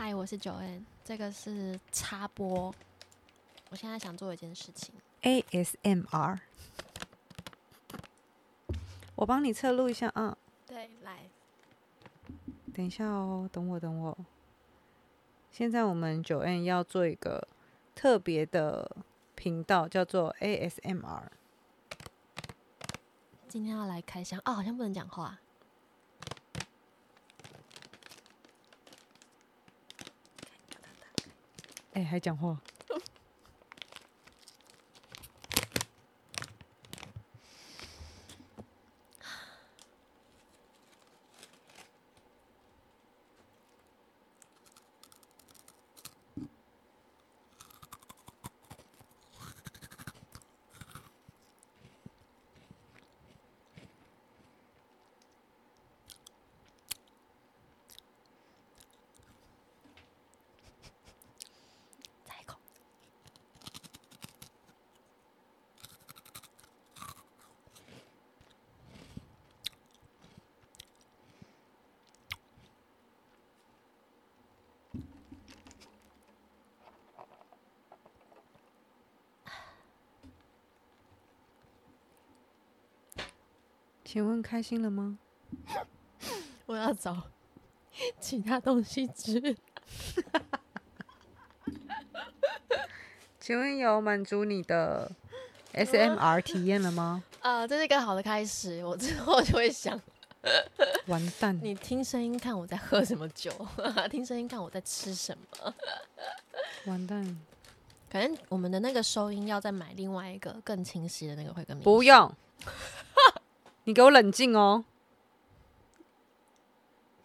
嗨，我是九 N，这个是插播。我现在想做一件事情，ASMR。我帮你侧录一下啊，对，来，等一下哦，等我，等我。现在我们九 N 要做一个特别的频道，叫做 ASMR。今天要来开箱哦，好像不能讲话。哎、还讲话？请问开心了吗？我要找 其他东西吃。请问有满足你的 SMR 体验了吗？啊、这是一个好的开始。我之后就会想，完蛋！你听声音看我在喝什么酒，听声音看我在吃什么。完蛋！可能我们的那个收音要再买另外一个更清晰的那个会更明不用，你给我冷静哦。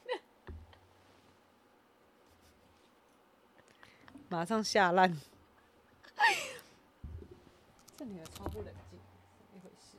马上下烂。这女的超不冷静，一回事。